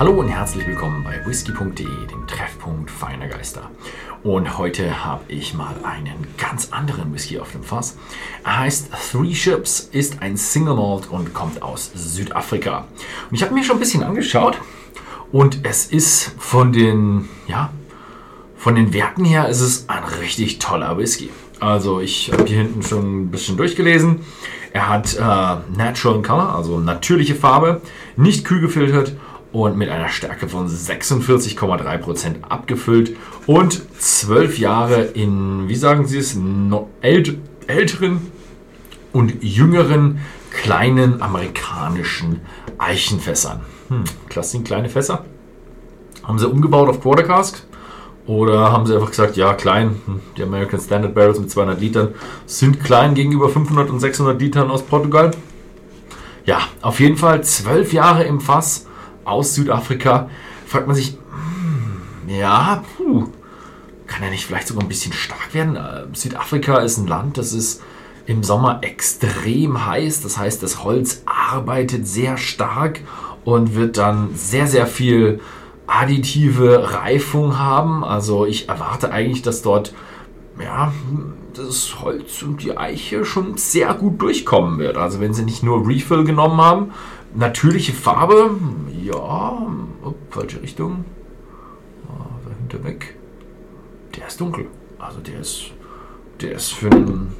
Hallo und herzlich willkommen bei whisky.de, dem Treffpunkt feiner Geister. Und heute habe ich mal einen ganz anderen Whisky auf dem Fass. Er heißt Three Ships, ist ein Single Malt und kommt aus Südafrika. Und ich habe mir schon ein bisschen angeschaut und es ist von den, ja, von den Werten her ist es ein richtig toller Whisky. Also ich habe hier hinten schon ein bisschen durchgelesen. Er hat äh, Natural Color, also natürliche Farbe, nicht kühl gefiltert und mit einer Stärke von 46,3% abgefüllt und 12 Jahre in, wie sagen Sie es, älteren und jüngeren kleinen amerikanischen Eichenfässern. Hm, klasse, kleine Fässer. Haben sie umgebaut auf Quarter Cask oder haben sie einfach gesagt, ja, klein, hm, die American Standard Barrels mit 200 Litern sind klein gegenüber 500 und 600 Litern aus Portugal? Ja, auf jeden Fall 12 Jahre im Fass aus Südafrika. Fragt man sich, hm, ja, puh, kann er nicht vielleicht sogar ein bisschen stark werden? Äh, Südafrika ist ein Land, das ist im Sommer extrem heiß. Das heißt, das Holz arbeitet sehr stark und wird dann sehr, sehr viel additive Reifung haben. Also ich erwarte eigentlich, dass dort ja, das Holz und die Eiche schon sehr gut durchkommen wird. Also wenn sie nicht nur Refill genommen haben, natürliche Farbe, ja, oh, falsche Richtung, ah, dahinter weg, der ist dunkel. Also der ist, der ist für einen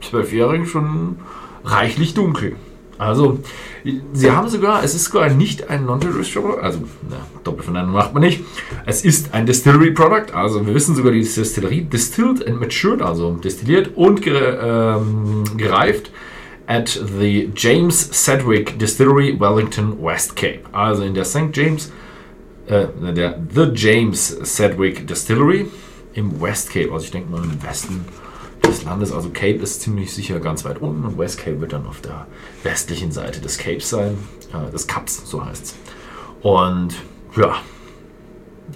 Zwölfjährigen schon reichlich dunkel. Also, sie haben sogar, es ist sogar nicht ein Non-Distillery, also Doppelverneinung macht man nicht. Es ist ein Distillery Product, also wir wissen sogar die Distillerie, distilled and matured, also destilliert und ähm, gereift at the James Sedgwick Distillery, Wellington, West Cape. Also in der St. James, äh, der The James Sedgwick Distillery im West Cape, also ich denke mal im Westen des Landes. Also Cape ist ziemlich sicher ganz weit unten und West Cape wird dann auf der westlichen Seite des Capes sein. Äh, des Cups, so heißt es. Und ja,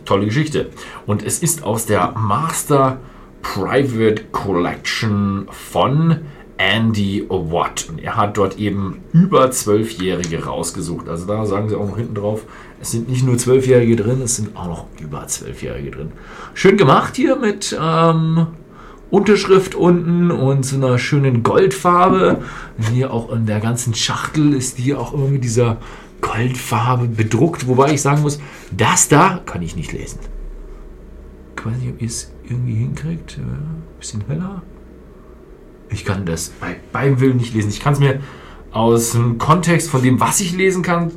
tolle Geschichte. Und es ist aus der Master Private Collection von Andy Watt. Und er hat dort eben über Zwölfjährige rausgesucht. Also da sagen sie auch noch hinten drauf, es sind nicht nur Zwölfjährige drin, es sind auch noch über Zwölfjährige drin. Schön gemacht hier mit ähm, Unterschrift unten und so einer schönen Goldfarbe. Hier auch in der ganzen Schachtel ist hier auch irgendwie dieser Goldfarbe bedruckt. Wobei ich sagen muss, das da kann ich nicht lesen. Ich weiß nicht, ob ihr es irgendwie hinkriegt. Ein bisschen heller. Ich kann das bei, beim Willen nicht lesen. Ich kann es mir aus dem Kontext von dem, was ich lesen kann,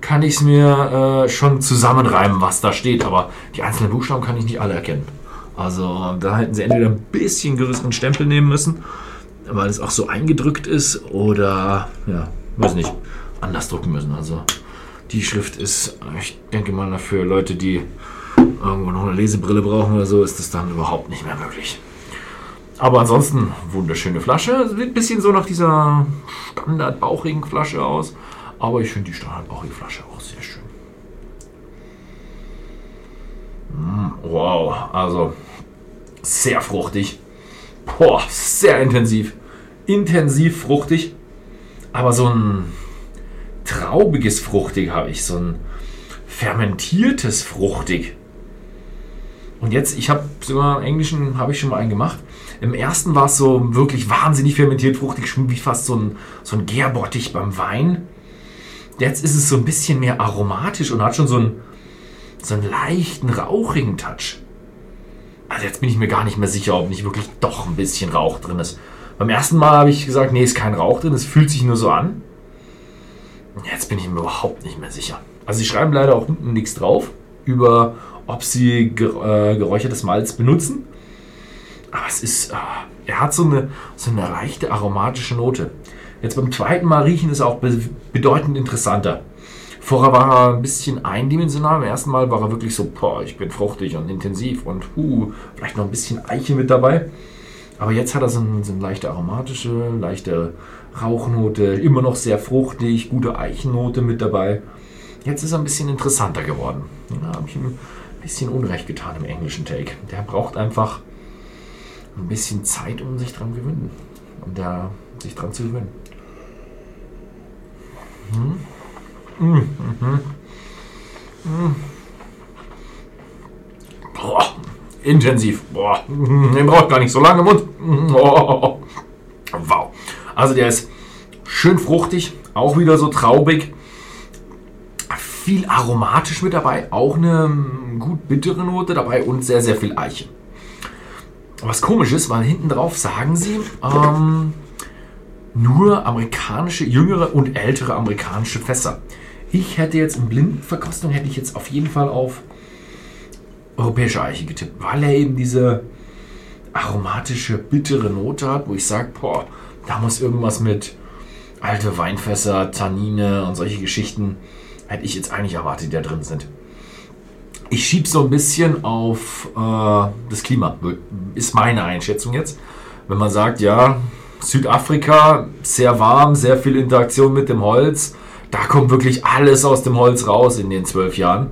kann ich es mir äh, schon zusammenreimen, was da steht. Aber die einzelnen Buchstaben kann ich nicht alle erkennen. Also da hätten sie entweder ein bisschen größeren Stempel nehmen müssen, weil es auch so eingedrückt ist, oder, ja, weiß nicht, anders drucken müssen. Also die Schrift ist, ich denke mal, für Leute, die irgendwo noch eine Lesebrille brauchen oder so, ist das dann überhaupt nicht mehr möglich. Aber ansonsten wunderschöne Flasche. Sieht ein bisschen so nach dieser standardbauchigen Flasche aus. Aber ich finde die standardbauchige Flasche auch sehr schön. Wow, also sehr fruchtig. Boah, sehr intensiv. Intensiv fruchtig. Aber so ein traubiges Fruchtig habe ich. So ein fermentiertes Fruchtig. Und jetzt, ich habe sogar im Englischen habe ich schon mal einen gemacht. Im ersten war es so wirklich wahnsinnig fermentiert, fruchtig, wie fast so ein, so ein Gärbottich beim Wein. Jetzt ist es so ein bisschen mehr aromatisch und hat schon so einen, so einen leichten, rauchigen Touch. Also jetzt bin ich mir gar nicht mehr sicher, ob nicht wirklich doch ein bisschen Rauch drin ist. Beim ersten Mal habe ich gesagt, nee, ist kein Rauch drin, es fühlt sich nur so an. Jetzt bin ich mir überhaupt nicht mehr sicher. Also sie schreiben leider auch unten nichts drauf über, ob sie äh, geräuchertes Malz benutzen. Aber es ist, äh, er hat so eine, so eine leichte aromatische Note. Jetzt beim zweiten Mal riechen ist auch bedeutend interessanter. Vorher war er ein bisschen eindimensional. Beim ersten Mal war er wirklich so, boah, ich bin fruchtig und intensiv und uh, vielleicht noch ein bisschen Eiche mit dabei. Aber jetzt hat er so, ein, so eine leichte aromatische, leichte Rauchnote, immer noch sehr fruchtig, gute Eichennote mit dabei. Jetzt ist er ein bisschen interessanter geworden. Da habe ich ihm ein bisschen Unrecht getan im englischen Take. Der braucht einfach ein bisschen Zeit, um sich dran gewöhnen. Um da, sich dran zu gewöhnen. Hm? Mhm. Boah, intensiv. Boah, den braucht gar nicht so lange im Mund. Oh, wow. Also der ist schön fruchtig, auch wieder so traubig. Viel aromatisch mit dabei, auch eine gut bittere Note dabei und sehr, sehr viel Eiche. Was komisch ist, weil hinten drauf sagen sie, ähm, nur amerikanische, jüngere und ältere amerikanische Fässer. Ich hätte jetzt in Blindverkostung hätte ich jetzt auf jeden Fall auf europäische Eiche getippt, weil er eben diese aromatische, bittere Note hat, wo ich sage, boah, da muss irgendwas mit alte Weinfässer, Tannine und solche Geschichten, hätte ich jetzt eigentlich erwartet, die da drin sind. Ich schiebe so ein bisschen auf äh, das Klima, ist meine Einschätzung jetzt. Wenn man sagt, ja, Südafrika, sehr warm, sehr viel Interaktion mit dem Holz, da kommt wirklich alles aus dem Holz raus in den zwölf Jahren.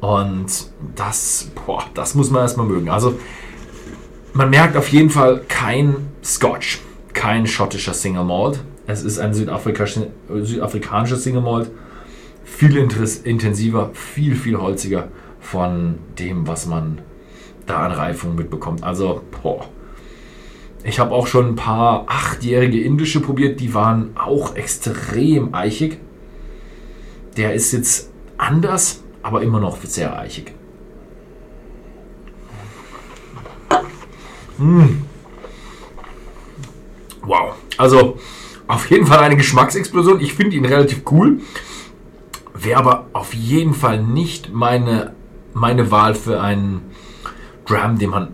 Und das, boah, das muss man erstmal mögen. Also, man merkt auf jeden Fall kein Scotch, kein schottischer Single Malt. Es ist ein südafrikanischer Single Malt. Viel intensiver, viel, viel holziger von dem, was man da an Reifung mitbekommt. Also, boah. Ich habe auch schon ein paar achtjährige indische probiert, die waren auch extrem eichig. Der ist jetzt anders, aber immer noch sehr eichig. Mmh. Wow. Also auf jeden Fall eine Geschmacksexplosion. Ich finde ihn relativ cool. Wäre aber auf jeden Fall nicht meine, meine Wahl für einen Dram, den man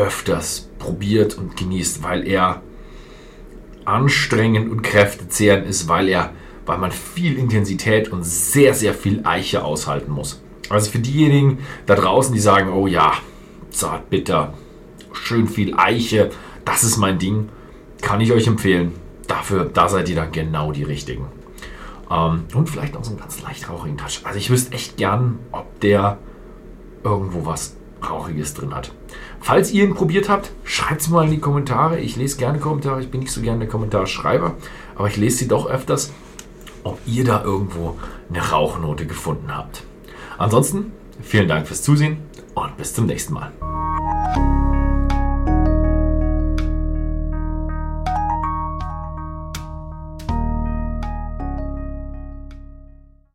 öfters probiert und genießt, weil er anstrengend und kräftezehrend ist, weil er, weil man viel Intensität und sehr, sehr viel Eiche aushalten muss. Also für diejenigen da draußen, die sagen, oh ja, zart, bitter, schön viel Eiche, das ist mein Ding, kann ich euch empfehlen. Dafür, da seid ihr dann genau die richtigen. Ähm, und vielleicht auch so einen ganz leicht rauchigen Touch. Also ich wüsste echt gern, ob der irgendwo was Rauchiges drin hat. Falls ihr ihn probiert habt, schreibt es mal in die Kommentare. Ich lese gerne Kommentare. Ich bin nicht so gerne der Kommentarschreiber, aber ich lese sie doch öfters, ob ihr da irgendwo eine Rauchnote gefunden habt. Ansonsten vielen Dank fürs Zusehen und bis zum nächsten Mal.